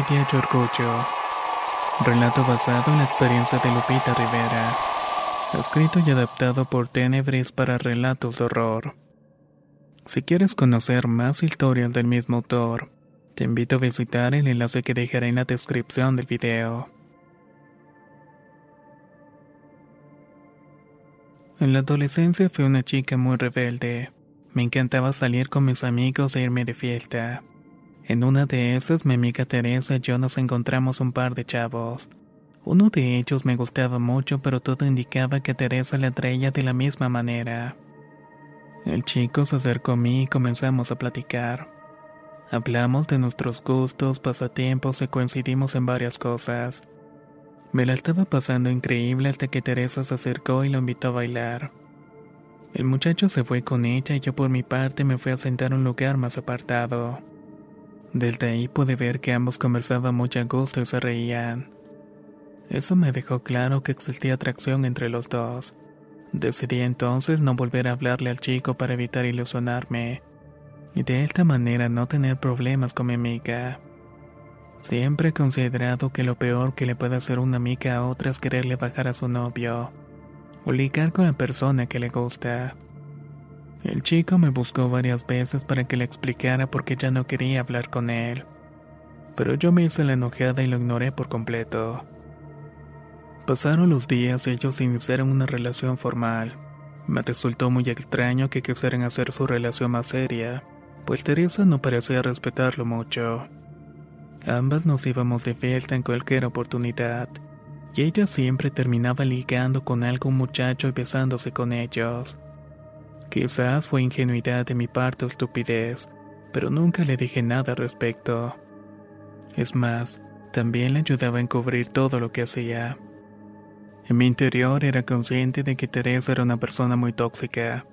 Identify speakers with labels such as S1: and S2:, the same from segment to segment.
S1: Envidia y orgullo. Relato basado en la experiencia de Lupita Rivera. Escrito y adaptado por Tenebris para relatos de horror. Si quieres conocer más historias del mismo autor, te invito a visitar el enlace que dejaré en la descripción del video. En la adolescencia fui una chica muy rebelde. Me encantaba salir con mis amigos e irme de fiesta. En una de esas, mi amiga Teresa y yo nos encontramos un par de chavos. Uno de ellos me gustaba mucho, pero todo indicaba que Teresa le atraía de la misma manera. El chico se acercó a mí y comenzamos a platicar. Hablamos de nuestros gustos, pasatiempos y coincidimos en varias cosas. Me la estaba pasando increíble hasta que Teresa se acercó y lo invitó a bailar. El muchacho se fue con ella y yo por mi parte me fui a sentar a un lugar más apartado. Desde ahí pude ver que ambos conversaban mucho a gusto y se reían. Eso me dejó claro que existía atracción entre los dos. Decidí entonces no volver a hablarle al chico para evitar ilusionarme, y de esta manera no tener problemas con mi amiga. Siempre he considerado que lo peor que le puede hacer una amiga a otra es quererle bajar a su novio, o ligar con la persona que le gusta. El chico me buscó varias veces para que le explicara por qué ya no quería hablar con él, pero yo me hice la enojada y lo ignoré por completo. Pasaron los días y ellos iniciaron una relación formal. Me resultó muy extraño que quisieran hacer su relación más seria, pues Teresa no parecía respetarlo mucho. Ambas nos íbamos de fiesta en cualquier oportunidad, y ella siempre terminaba ligando con algún muchacho y besándose con ellos. Quizás fue ingenuidad de mi parte o estupidez, pero nunca le dije nada al respecto. Es más, también le ayudaba a encubrir todo lo que hacía. En mi interior era consciente de que Teresa era una persona muy tóxica,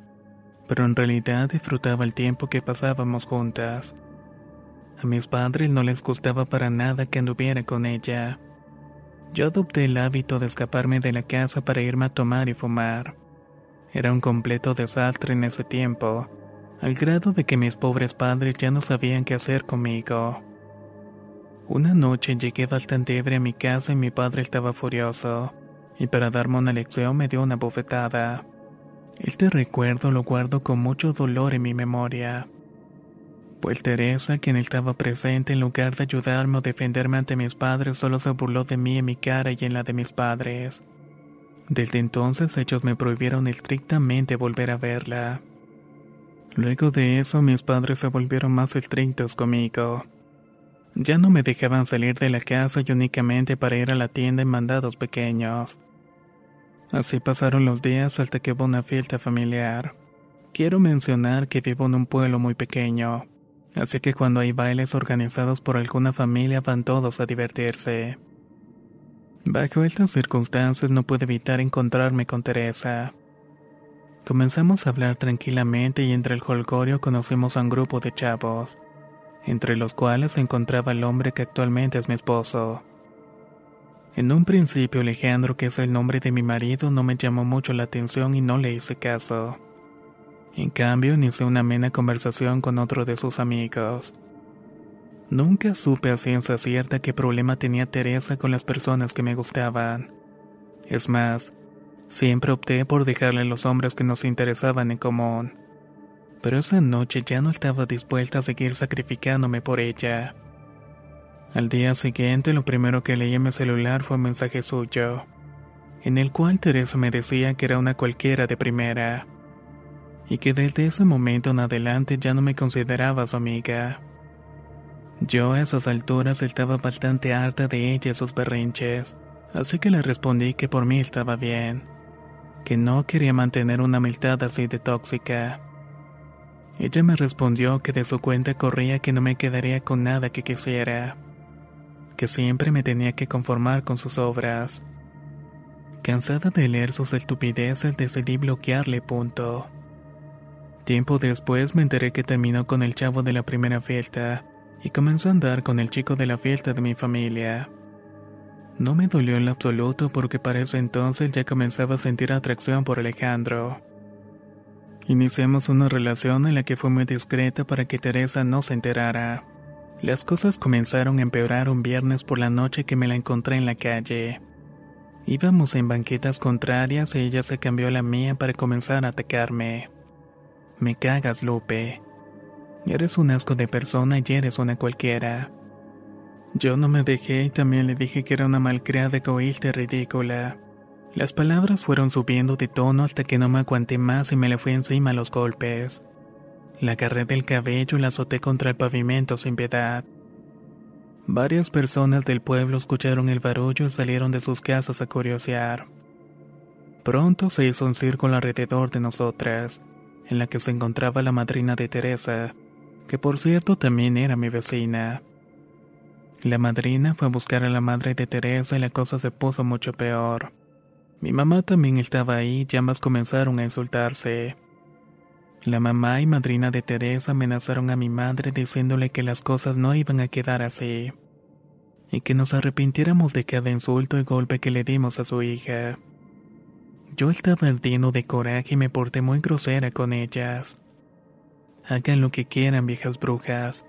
S1: pero en realidad disfrutaba el tiempo que pasábamos juntas. A mis padres no les gustaba para nada que anduviera con ella. Yo adopté el hábito de escaparme de la casa para irme a tomar y fumar. Era un completo desastre en ese tiempo, al grado de que mis pobres padres ya no sabían qué hacer conmigo. Una noche llegué bastante ebria a mi casa y mi padre estaba furioso, y para darme una lección me dio una bofetada. Este recuerdo lo guardo con mucho dolor en mi memoria. Pues Teresa, quien estaba presente en lugar de ayudarme o defenderme ante mis padres, solo se burló de mí en mi cara y en la de mis padres. Desde entonces ellos me prohibieron estrictamente volver a verla. Luego de eso mis padres se volvieron más estrictos conmigo. Ya no me dejaban salir de la casa y únicamente para ir a la tienda en mandados pequeños. Así pasaron los días hasta que hubo una fiesta familiar. Quiero mencionar que vivo en un pueblo muy pequeño, así que cuando hay bailes organizados por alguna familia van todos a divertirse. Bajo estas circunstancias no pude evitar encontrarme con Teresa. Comenzamos a hablar tranquilamente y entre el holgorio conocimos a un grupo de chavos, entre los cuales se encontraba el hombre que actualmente es mi esposo. En un principio Alejandro, que es el nombre de mi marido, no me llamó mucho la atención y no le hice caso. En cambio, inicié una amena conversación con otro de sus amigos. Nunca supe a ciencia cierta qué problema tenía Teresa con las personas que me gustaban. Es más, siempre opté por dejarle los hombres que nos interesaban en común. Pero esa noche ya no estaba dispuesta a seguir sacrificándome por ella. Al día siguiente lo primero que leí en mi celular fue un mensaje suyo, en el cual Teresa me decía que era una cualquiera de primera, y que desde ese momento en adelante ya no me consideraba su amiga. Yo a esas alturas estaba bastante harta de ella y sus berrinches, así que le respondí que por mí estaba bien, que no quería mantener una amistad así de tóxica. Ella me respondió que de su cuenta corría que no me quedaría con nada que quisiera, que siempre me tenía que conformar con sus obras. Cansada de leer sus estupideces decidí bloquearle punto. Tiempo después me enteré que terminó con el chavo de la primera fiesta y comenzó a andar con el chico de la fiesta de mi familia. No me dolió en lo absoluto porque para ese entonces ya comenzaba a sentir atracción por Alejandro. Iniciamos una relación en la que fue muy discreta para que Teresa no se enterara. Las cosas comenzaron a empeorar un viernes por la noche que me la encontré en la calle. Íbamos en banquetas contrarias y ella se cambió a la mía para comenzar a atacarme. Me cagas, Lupe. Eres un asco de persona y eres una cualquiera. Yo no me dejé y también le dije que era una malcriada egoísta ridícula. Las palabras fueron subiendo de tono hasta que no me aguanté más y me le fui encima los golpes. La agarré del cabello y la azoté contra el pavimento sin piedad. Varias personas del pueblo escucharon el barullo y salieron de sus casas a curiosear. Pronto se hizo un círculo alrededor de nosotras, en la que se encontraba la madrina de Teresa, que por cierto también era mi vecina. La madrina fue a buscar a la madre de Teresa y la cosa se puso mucho peor. Mi mamá también estaba ahí y ambas comenzaron a insultarse. La mamá y madrina de Teresa amenazaron a mi madre diciéndole que las cosas no iban a quedar así, y que nos arrepintiéramos de cada insulto y golpe que le dimos a su hija. Yo estaba ardiendo de coraje y me porté muy grosera con ellas. Hagan lo que quieran, viejas brujas.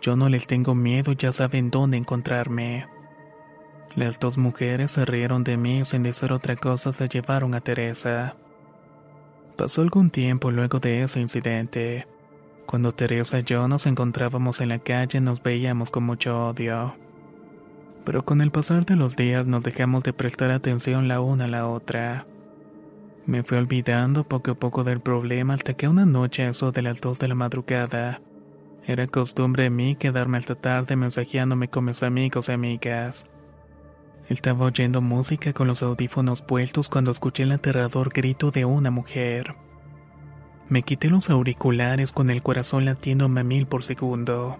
S1: Yo no les tengo miedo ya saben dónde encontrarme. Las dos mujeres se rieron de mí y sin decir otra cosa se llevaron a Teresa. Pasó algún tiempo luego de ese incidente. Cuando Teresa y yo nos encontrábamos en la calle nos veíamos con mucho odio. Pero con el pasar de los días nos dejamos de prestar atención la una a la otra. Me fui olvidando poco a poco del problema hasta que una noche a eso de las dos de la madrugada, era costumbre de mí quedarme hasta tarde mensajeándome con mis amigos y amigas. Estaba oyendo música con los audífonos puestos cuando escuché el aterrador grito de una mujer. Me quité los auriculares con el corazón latiendo a mil por segundo.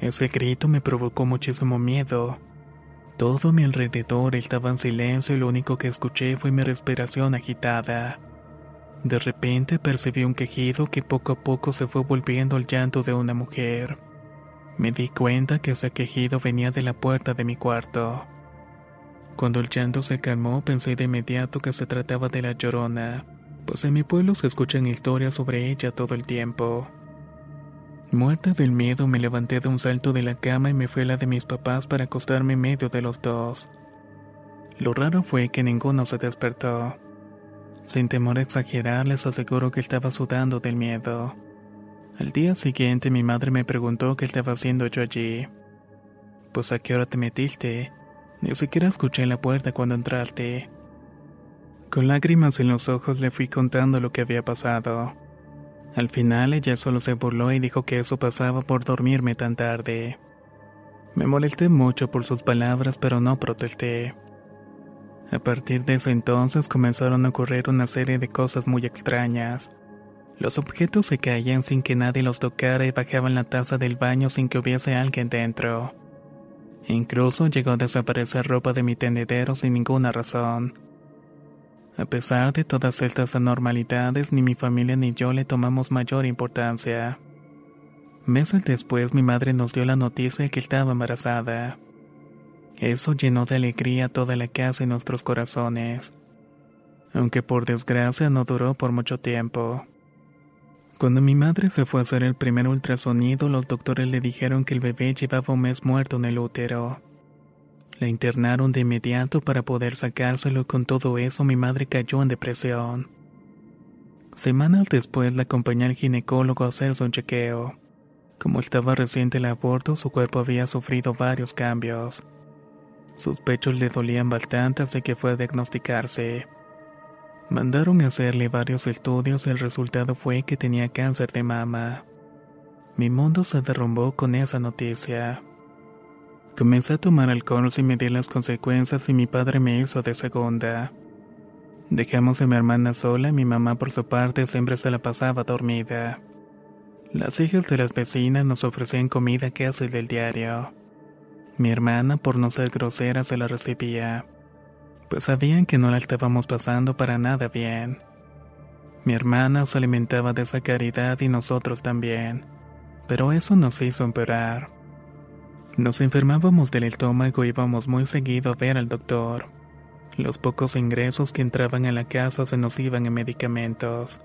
S1: Ese grito me provocó muchísimo miedo. Todo mi alrededor estaba en silencio y lo único que escuché fue mi respiración agitada. De repente percibí un quejido que poco a poco se fue volviendo el llanto de una mujer. Me di cuenta que ese quejido venía de la puerta de mi cuarto. Cuando el llanto se calmó, pensé de inmediato que se trataba de la llorona, pues en mi pueblo se escuchan historias sobre ella todo el tiempo. Muerta del miedo, me levanté de un salto de la cama y me fui a la de mis papás para acostarme en medio de los dos. Lo raro fue que ninguno se despertó. Sin temor a exagerar, les aseguro que estaba sudando del miedo. Al día siguiente mi madre me preguntó qué estaba haciendo yo allí. Pues a qué hora te metiste, ni siquiera escuché la puerta cuando entraste. Con lágrimas en los ojos le fui contando lo que había pasado. Al final ella solo se burló y dijo que eso pasaba por dormirme tan tarde. Me molesté mucho por sus palabras, pero no protesté. A partir de ese entonces comenzaron a ocurrir una serie de cosas muy extrañas. Los objetos se caían sin que nadie los tocara y bajaban la taza del baño sin que hubiese alguien dentro. Incluso llegó a desaparecer ropa de mi tendedero sin ninguna razón. A pesar de todas estas anormalidades, ni mi familia ni yo le tomamos mayor importancia. Meses después mi madre nos dio la noticia de que estaba embarazada. Eso llenó de alegría toda la casa y nuestros corazones. Aunque por desgracia no duró por mucho tiempo. Cuando mi madre se fue a hacer el primer ultrasonido, los doctores le dijeron que el bebé llevaba un mes muerto en el útero. La internaron de inmediato para poder sacárselo y con todo eso mi madre cayó en depresión. Semanas después la acompañé al ginecólogo a hacerse un chequeo. Como estaba reciente el aborto, su cuerpo había sufrido varios cambios. Sus pechos le dolían bastante hasta que fue a diagnosticarse. Mandaron a hacerle varios estudios y el resultado fue que tenía cáncer de mama. Mi mundo se derrumbó con esa noticia. Comencé a tomar alcohol sin medir las consecuencias y mi padre me hizo de segunda. Dejamos a mi hermana sola y mi mamá por su parte siempre se la pasaba dormida. Las hijas de las vecinas nos ofrecían comida hace del diario. Mi hermana, por no ser grosera, se la recibía, pues sabían que no la estábamos pasando para nada bien. Mi hermana se alimentaba de esa caridad y nosotros también, pero eso nos hizo empeorar. Nos enfermábamos del estómago y íbamos muy seguido a ver al doctor. Los pocos ingresos que entraban a la casa se nos iban en medicamentos.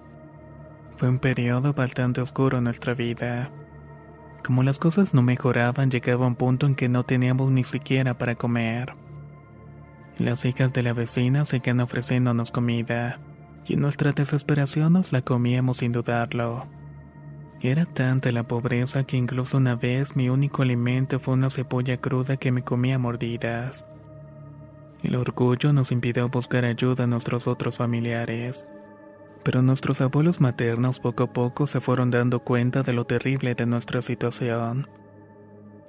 S1: Fue un periodo bastante oscuro en nuestra vida. Como las cosas no mejoraban, llegaba un punto en que no teníamos ni siquiera para comer. Las hijas de la vecina seguían ofreciéndonos comida, y en nuestra desesperación nos la comíamos sin dudarlo. Era tanta la pobreza que incluso una vez mi único alimento fue una cebolla cruda que me comía mordidas. El orgullo nos impidió buscar ayuda a nuestros otros familiares pero nuestros abuelos maternos poco a poco se fueron dando cuenta de lo terrible de nuestra situación.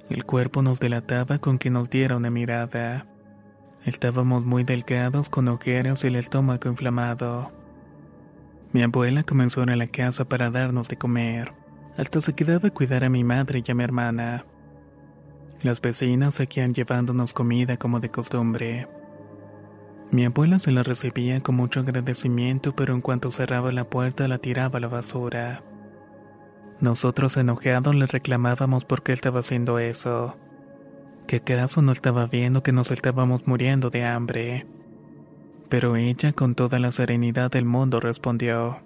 S1: El cuerpo nos delataba con que nos diera una mirada. Estábamos muy delgados con ojeros y el estómago inflamado. Mi abuela comenzó a la casa para darnos de comer. Hasta se quedaba a cuidar a mi madre y a mi hermana. Las vecinas seguían llevándonos comida como de costumbre. Mi abuela se la recibía con mucho agradecimiento, pero en cuanto cerraba la puerta la tiraba a la basura. Nosotros enojados le reclamábamos por qué estaba haciendo eso. ¿Que acaso no estaba viendo que nos estábamos muriendo de hambre? Pero ella con toda la serenidad del mundo respondió.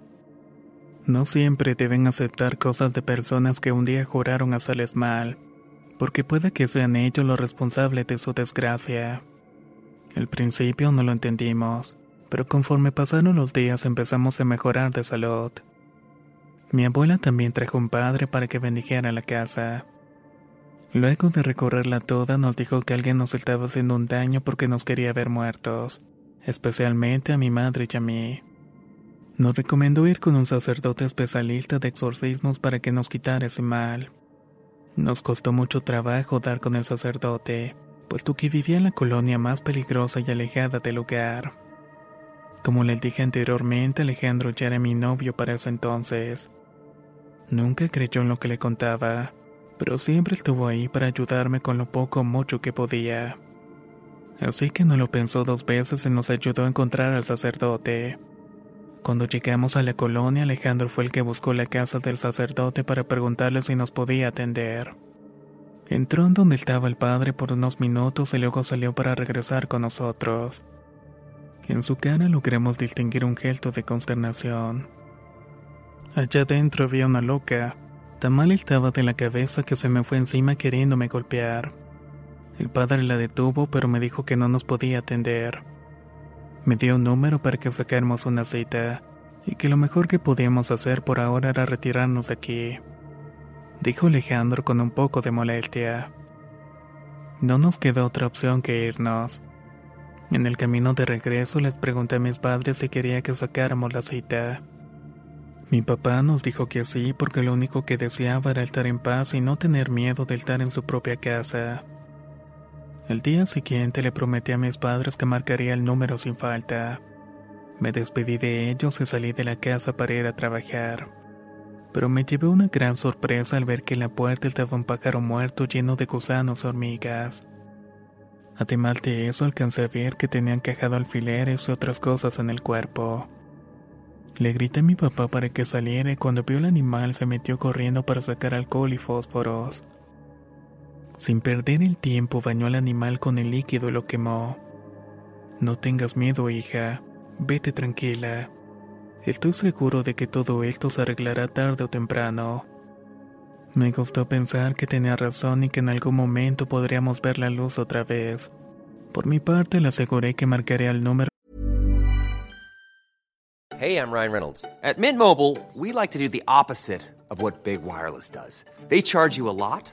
S1: No siempre deben aceptar cosas de personas que un día juraron hacerles mal, porque puede que sean ellos los responsables de su desgracia. Al principio no lo entendimos, pero conforme pasaron los días empezamos a mejorar de salud. Mi abuela también trajo un padre para que bendijera la casa. Luego de recorrerla toda nos dijo que alguien nos estaba haciendo un daño porque nos quería ver muertos, especialmente a mi madre y a mí. Nos recomendó ir con un sacerdote especialista de exorcismos para que nos quitara ese mal. Nos costó mucho trabajo dar con el sacerdote, puesto que vivía en la colonia más peligrosa y alejada del lugar. Como les dije anteriormente, Alejandro ya era mi novio para ese entonces. Nunca creyó en lo que le contaba, pero siempre estuvo ahí para ayudarme con lo poco o mucho que podía. Así que no lo pensó dos veces y nos ayudó a encontrar al sacerdote. Cuando llegamos a la colonia, Alejandro fue el que buscó la casa del sacerdote para preguntarle si nos podía atender. Entró en donde estaba el padre por unos minutos y luego salió para regresar con nosotros. En su cara logramos distinguir un gesto de consternación. Allá dentro había una loca. Tan mal estaba de la cabeza que se me fue encima queriéndome golpear. El padre la detuvo pero me dijo que no nos podía atender. Me dio un número para que sacáramos una cita y que lo mejor que podíamos hacer por ahora era retirarnos de aquí dijo Alejandro con un poco de molestia. No nos queda otra opción que irnos. En el camino de regreso les pregunté a mis padres si quería que sacáramos la cita. Mi papá nos dijo que sí porque lo único que deseaba era estar en paz y no tener miedo de estar en su propia casa. El día siguiente le prometí a mis padres que marcaría el número sin falta. Me despedí de ellos y salí de la casa para ir a trabajar pero me llevé una gran sorpresa al ver que en la puerta estaba un pájaro muerto lleno de gusanos y hormigas. Además de eso, alcancé a ver que tenía encajado alfileres y otras cosas en el cuerpo. Le grité a mi papá para que saliera y cuando vio el animal se metió corriendo para sacar alcohol y fósforos. Sin perder el tiempo bañó al animal con el líquido y lo quemó. No tengas miedo, hija. Vete tranquila. Estoy seguro de que todo esto se arreglará tarde o temprano. Me gustó pensar que tenía razón y que en algún momento podríamos ver la luz otra vez. Por mi parte le aseguré que marcaría el número
S2: Hey, I'm Ryan Reynolds. At Mint Mobile, we like to do the opposite of what Big Wireless does. They charge you a lot,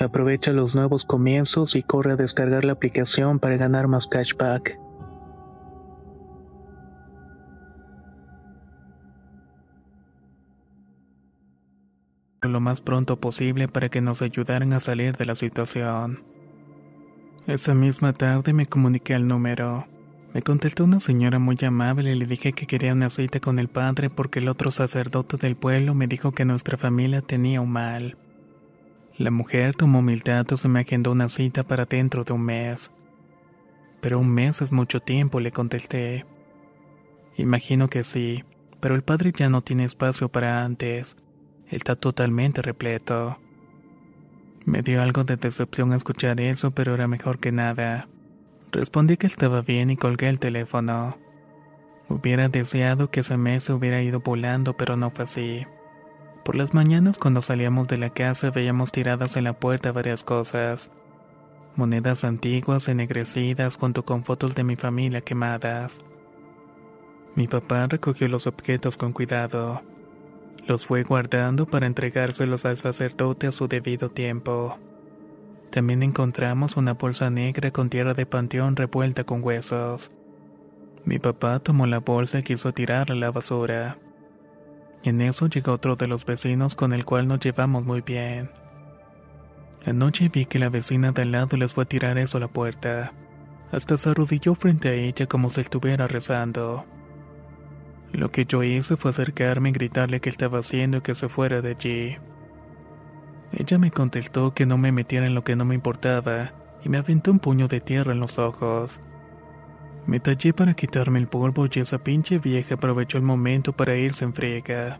S1: Aprovecha los nuevos comienzos y corre a descargar la aplicación para ganar más cashback. Lo más pronto posible para que nos ayudaran a salir de la situación. Esa misma tarde me comuniqué al número. Me contestó una señora muy amable y le dije que quería una cita con el padre porque el otro sacerdote del pueblo me dijo que nuestra familia tenía un mal. La mujer tomó mil datos y me agendó una cita para dentro de un mes. Pero un mes es mucho tiempo, le contesté. Imagino que sí, pero el padre ya no tiene espacio para antes. Está totalmente repleto. Me dio algo de decepción escuchar eso, pero era mejor que nada. Respondí que estaba bien y colgué el teléfono. Hubiera deseado que ese mes se hubiera ido volando, pero no fue así. Por las mañanas cuando salíamos de la casa veíamos tiradas en la puerta varias cosas. Monedas antiguas ennegrecidas junto con fotos de mi familia quemadas. Mi papá recogió los objetos con cuidado. Los fue guardando para entregárselos al sacerdote a su debido tiempo. También encontramos una bolsa negra con tierra de panteón revuelta con huesos. Mi papá tomó la bolsa y quiso tirarla a la basura. En eso llegó otro de los vecinos con el cual nos llevamos muy bien. Anoche vi que la vecina de al lado les fue a tirar eso a la puerta. Hasta se arrodilló frente a ella como si estuviera rezando. Lo que yo hice fue acercarme y gritarle qué estaba haciendo y que se fuera de allí. Ella me contestó que no me metiera en lo que no me importaba y me aventó un puño de tierra en los ojos. Me tallé para quitarme el polvo y esa pinche vieja aprovechó el momento para irse en friega.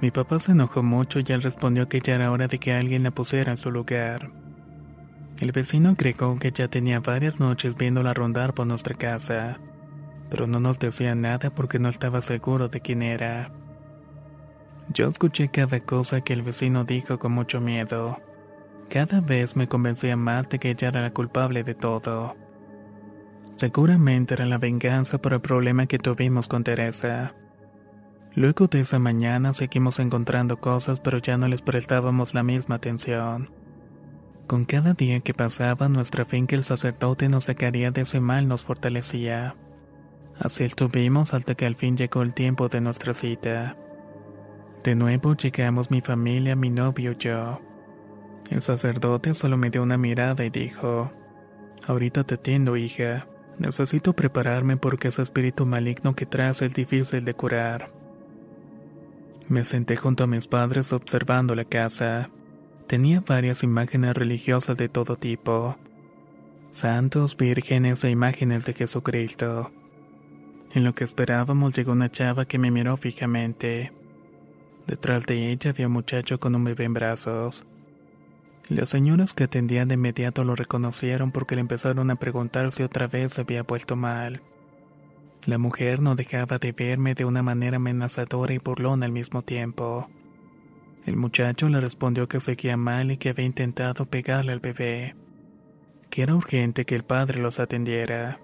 S1: Mi papá se enojó mucho y él respondió que ya era hora de que alguien la pusiera en su lugar. El vecino agregó que ya tenía varias noches viéndola rondar por nuestra casa, pero no nos decía nada porque no estaba seguro de quién era. Yo escuché cada cosa que el vecino dijo con mucho miedo. Cada vez me convencía más de que ella era la culpable de todo. Seguramente era la venganza por el problema que tuvimos con Teresa. Luego de esa mañana seguimos encontrando cosas pero ya no les prestábamos la misma atención. Con cada día que pasaba, nuestra fe en que el sacerdote nos sacaría de ese mal nos fortalecía. Así estuvimos hasta que al fin llegó el tiempo de nuestra cita. De nuevo llegamos mi familia, mi novio y yo. El sacerdote solo me dio una mirada y dijo, Ahorita te atiendo, hija. Necesito prepararme porque ese espíritu maligno que traes es difícil de curar. Me senté junto a mis padres observando la casa. Tenía varias imágenes religiosas de todo tipo. Santos, vírgenes e imágenes de Jesucristo. En lo que esperábamos llegó una chava que me miró fijamente. Detrás de ella había un muchacho con un bebé en brazos. Las señoras que atendían de inmediato lo reconocieron porque le empezaron a preguntar si otra vez se había vuelto mal. La mujer no dejaba de verme de una manera amenazadora y burlona al mismo tiempo. El muchacho le respondió que seguía mal y que había intentado pegarle al bebé, que era urgente que el padre los atendiera.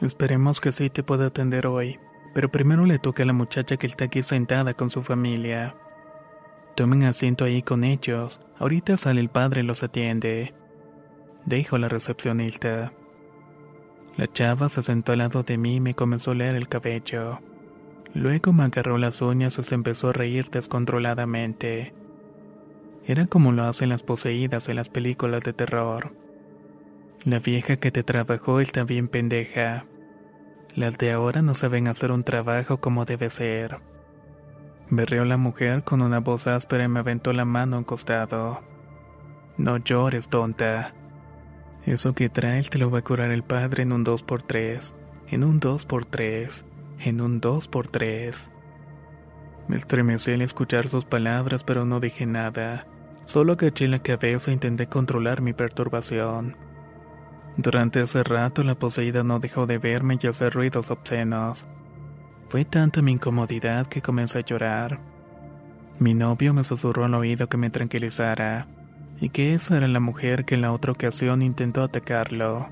S1: Esperemos que sí te pueda atender hoy, pero primero le toca a la muchacha que está aquí sentada con su familia. Tomen asiento ahí con ellos, ahorita sale el padre y los atiende. Dijo la recepcionista. La chava se sentó al lado de mí y me comenzó a leer el cabello. Luego me agarró las uñas y se empezó a reír descontroladamente. Era como lo hacen las poseídas en las películas de terror. La vieja que te trabajó está bien pendeja. Las de ahora no saben hacer un trabajo como debe ser. Berreó la mujer con una voz áspera y me aventó la mano a un costado. No llores, tonta. Eso que traes te lo va a curar el padre en un 2x3, en un 2x3 en un 2x3. Me estremecí al escuchar sus palabras, pero no dije nada. Solo agaché la cabeza e intenté controlar mi perturbación. Durante ese rato la poseída no dejó de verme y hacer ruidos obscenos. Fue tanta mi incomodidad que comencé a llorar. Mi novio me susurró al oído que me tranquilizara, y que esa era la mujer que en la otra ocasión intentó atacarlo.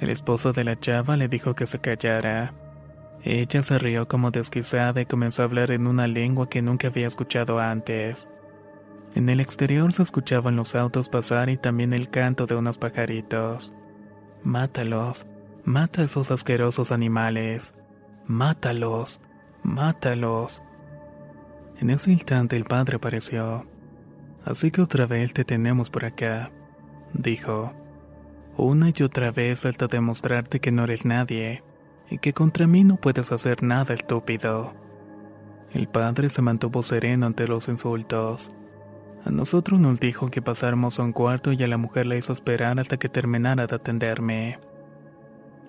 S1: El esposo de la chava le dijo que se callara, ella se rió como desquiciada y comenzó a hablar en una lengua que nunca había escuchado antes. En el exterior se escuchaban los autos pasar y también el canto de unos pajaritos. Mátalos, mata a esos asquerosos animales. Mátalos, mátalos. En ese instante el padre apareció. Así que otra vez te tenemos por acá, dijo. Una y otra vez hasta demostrarte que no eres nadie y que contra mí no puedes hacer nada, estúpido. El padre se mantuvo sereno ante los insultos. A nosotros nos dijo que pasáramos a un cuarto y a la mujer la hizo esperar hasta que terminara de atenderme.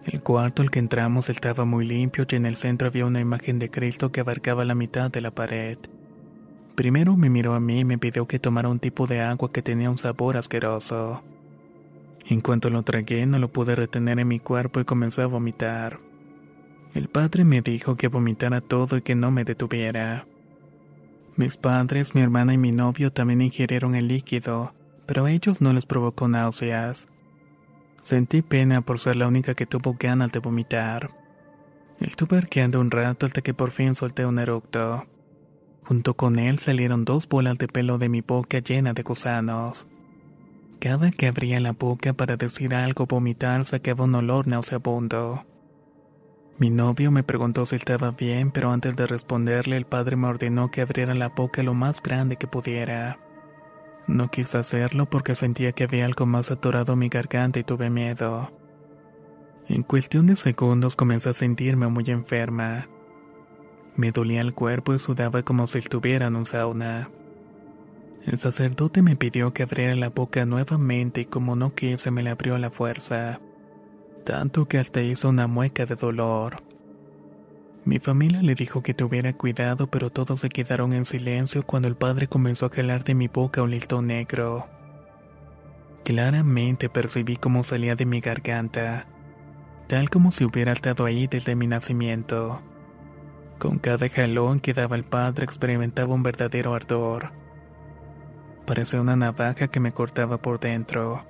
S1: El cuarto al que entramos estaba muy limpio y en el centro había una imagen de Cristo que abarcaba la mitad de la pared. Primero me miró a mí y me pidió que tomara un tipo de agua que tenía un sabor asqueroso. En cuanto lo tragué no lo pude retener en mi cuerpo y comencé a vomitar. El padre me dijo que vomitara todo y que no me detuviera. Mis padres, mi hermana y mi novio también ingirieron el líquido, pero a ellos no les provocó náuseas. Sentí pena por ser la única que tuvo ganas de vomitar. Estuve arqueando un rato hasta que por fin solté un eructo. Junto con él salieron dos bolas de pelo de mi boca llena de gusanos. Cada que abría la boca para decir algo vomitar sacaba un olor nauseabundo. Mi novio me preguntó si estaba bien, pero antes de responderle el padre me ordenó que abriera la boca lo más grande que pudiera. No quise hacerlo porque sentía que había algo más atorado en mi garganta y tuve miedo. En cuestión de segundos comencé a sentirme muy enferma. Me dolía el cuerpo y sudaba como si estuviera en un sauna. El sacerdote me pidió que abriera la boca nuevamente y como no quise me la abrió a la fuerza tanto que hasta hizo una mueca de dolor. Mi familia le dijo que tuviera cuidado, pero todos se quedaron en silencio cuando el padre comenzó a jalar de mi boca un listón negro. Claramente percibí cómo salía de mi garganta, tal como si hubiera estado ahí desde mi nacimiento. Con cada jalón que daba el padre experimentaba un verdadero ardor. Parecía una navaja que me cortaba por dentro.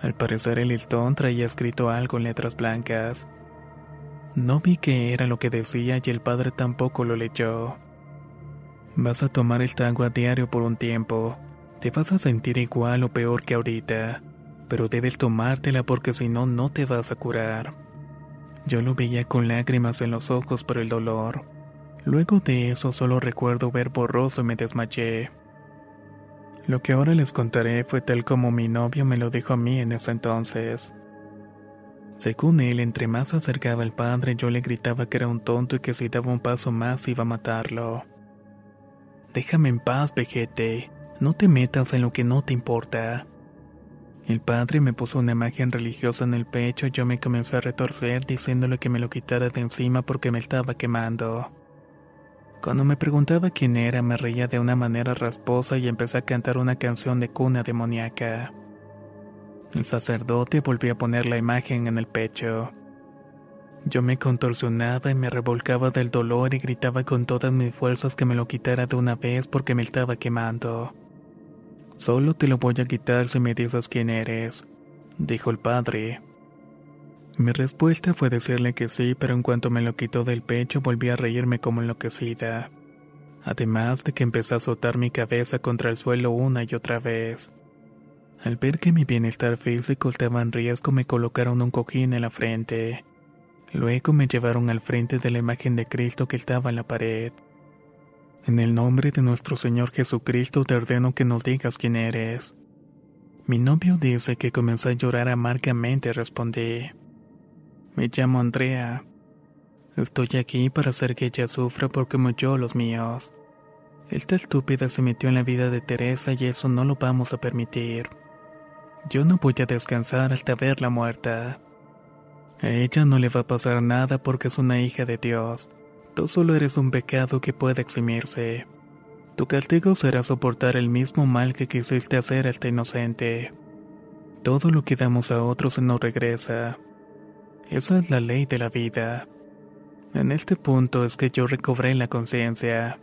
S1: Al parecer el listón traía escrito algo en letras blancas. No vi qué era lo que decía y el padre tampoco lo leyó. Vas a tomar esta agua diario por un tiempo. Te vas a sentir igual o peor que ahorita, pero debes tomártela porque si no, no te vas a curar. Yo lo veía con lágrimas en los ojos por el dolor. Luego de eso solo recuerdo ver borroso y me desmayé. Lo que ahora les contaré fue tal como mi novio me lo dijo a mí en ese entonces. Según él, entre más se acercaba el padre, yo le gritaba que era un tonto y que si daba un paso más iba a matarlo. Déjame en paz, vejete. No te metas en lo que no te importa. El padre me puso una imagen religiosa en el pecho y yo me comencé a retorcer diciéndole que me lo quitara de encima porque me estaba quemando. Cuando me preguntaba quién era, me reía de una manera rasposa y empecé a cantar una canción de cuna demoníaca. El sacerdote volvió a poner la imagen en el pecho. Yo me contorsionaba y me revolcaba del dolor y gritaba con todas mis fuerzas que me lo quitara de una vez porque me estaba quemando. Solo te lo voy a quitar si me dices quién eres, dijo el padre. Mi respuesta fue decirle que sí, pero en cuanto me lo quitó del pecho volví a reírme como enloquecida. Además de que empecé a azotar mi cabeza contra el suelo una y otra vez. Al ver que mi bienestar físico estaba en riesgo, me colocaron un cojín en la frente. Luego me llevaron al frente de la imagen de Cristo que estaba en la pared. En el nombre de nuestro Señor Jesucristo te ordeno que nos digas quién eres. Mi novio dice que comenzó a llorar amargamente, respondí. Me llamo Andrea. Estoy aquí para hacer que ella sufra porque murió los míos. Esta estúpida se metió en la vida de Teresa y eso no lo vamos a permitir. Yo no voy a descansar hasta verla muerta. A ella no le va a pasar nada porque es una hija de Dios. Tú solo eres un pecado que puede eximirse. Tu castigo será soportar el mismo mal que quisiste hacer a esta inocente. Todo lo que damos a otros nos regresa. Esa es la ley de la vida. En este punto es que yo recobré la conciencia.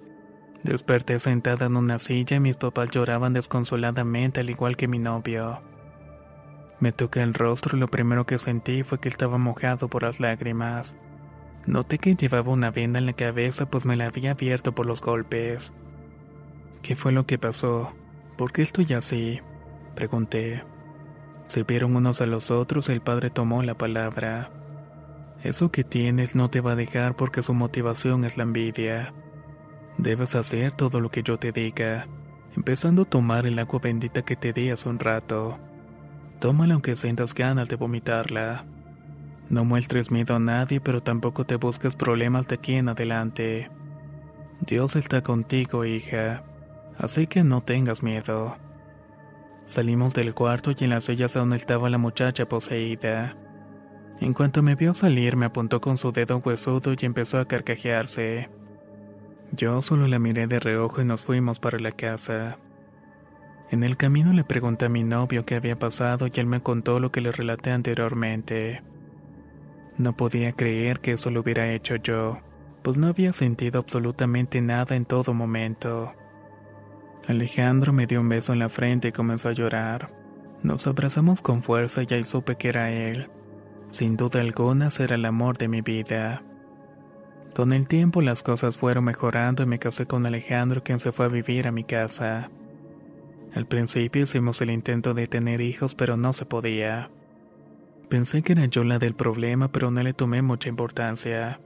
S1: Desperté sentada en una silla y mis papás lloraban desconsoladamente al igual que mi novio. Me toqué el rostro y lo primero que sentí fue que estaba mojado por las lágrimas. Noté que llevaba una venda en la cabeza pues me la había abierto por los golpes. ¿Qué fue lo que pasó? ¿Por qué estoy así? Pregunté. Se vieron unos a los otros y el padre tomó la palabra. Eso que tienes no te va a dejar porque su motivación es la envidia. Debes hacer todo lo que yo te diga, empezando a tomar el agua bendita que te di hace un rato. Tómala aunque sientas ganas de vomitarla. No muestres miedo a nadie, pero tampoco te busques problemas de aquí en adelante. Dios está contigo, hija, así que no tengas miedo. Salimos del cuarto y en las sillas aún estaba la muchacha poseída. En cuanto me vio salir, me apuntó con su dedo huesudo y empezó a carcajearse. Yo solo la miré de reojo y nos fuimos para la casa. En el camino le pregunté a mi novio qué había pasado y él me contó lo que le relaté anteriormente. No podía creer que eso lo hubiera hecho yo, pues no había sentido absolutamente nada en todo momento. Alejandro me dio un beso en la frente y comenzó a llorar. Nos abrazamos con fuerza y ahí supe que era él. Sin duda alguna será el amor de mi vida. Con el tiempo las cosas fueron mejorando y me casé con Alejandro quien se fue a vivir a mi casa. Al principio hicimos el intento de tener hijos, pero no se podía. Pensé que era yo la del problema, pero no le tomé mucha importancia.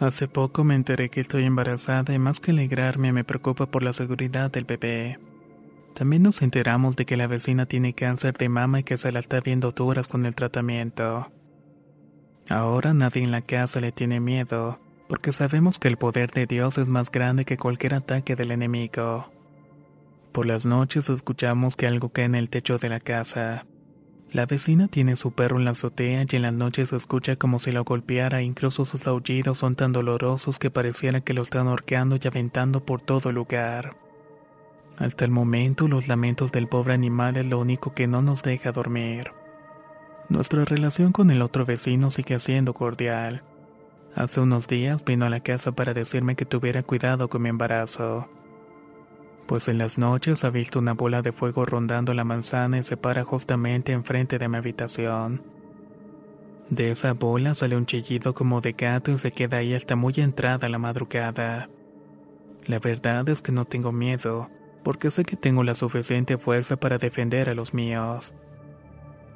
S1: Hace poco me enteré que estoy embarazada y más que alegrarme me preocupa por la seguridad del bebé. También nos enteramos de que la vecina tiene cáncer de mama y que se la está viendo duras con el tratamiento. Ahora nadie en la casa le tiene miedo, porque sabemos que el poder de Dios es más grande que cualquier ataque del enemigo. Por las noches escuchamos que algo cae en el techo de la casa. La vecina tiene su perro en la azotea y en las noches se escucha como si lo golpeara, incluso sus aullidos son tan dolorosos que pareciera que lo están horqueando y aventando por todo lugar. Hasta el momento los lamentos del pobre animal es lo único que no nos deja dormir. Nuestra relación con el otro vecino sigue siendo cordial. Hace unos días vino a la casa para decirme que tuviera cuidado con mi embarazo pues en las noches ha visto una bola de fuego rondando la manzana y se para justamente enfrente de mi habitación. De esa bola sale un chillido como de gato y se queda ahí hasta muy entrada la madrugada. La verdad es que no tengo miedo, porque sé que tengo la suficiente fuerza para defender a los míos.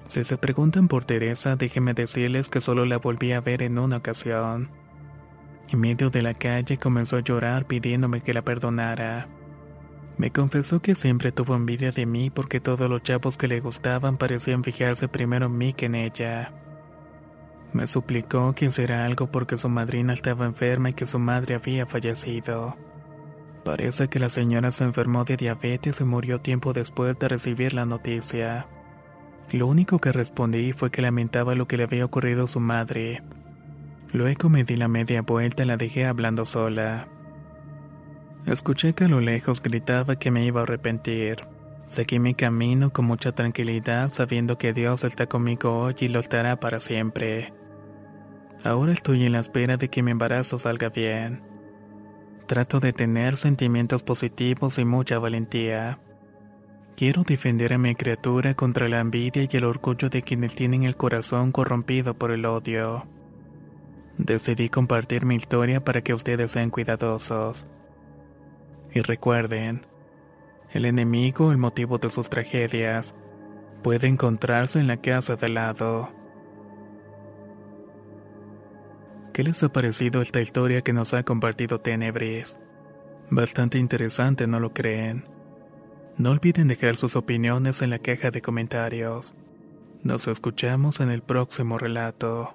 S1: Si se preguntan por Teresa, déjenme decirles que solo la volví a ver en una ocasión. En medio de la calle comenzó a llorar pidiéndome que la perdonara. Me confesó que siempre tuvo envidia de mí porque todos los chavos que le gustaban parecían fijarse primero en mí que en ella. Me suplicó que hiciera algo porque su madrina estaba enferma y que su madre había fallecido. Parece que la señora se enfermó de diabetes y murió tiempo después de recibir la noticia. Lo único que respondí fue que lamentaba lo que le había ocurrido a su madre. Luego me di la media vuelta y la dejé hablando sola. Escuché que a lo lejos gritaba que me iba a arrepentir. Seguí mi camino con mucha tranquilidad sabiendo que Dios está conmigo hoy y lo estará para siempre. Ahora estoy en la espera de que mi embarazo salga bien. Trato de tener sentimientos positivos y mucha valentía. Quiero defender a mi criatura contra la envidia y el orgullo de quienes tienen el corazón corrompido por el odio. Decidí compartir mi historia para que ustedes sean cuidadosos. Y recuerden, el enemigo, el motivo de sus tragedias, puede encontrarse en la casa de al lado. ¿Qué les ha parecido esta historia que nos ha compartido Tenebris? Bastante interesante, ¿no lo creen? No olviden dejar sus opiniones en la caja de comentarios. Nos escuchamos en el próximo relato.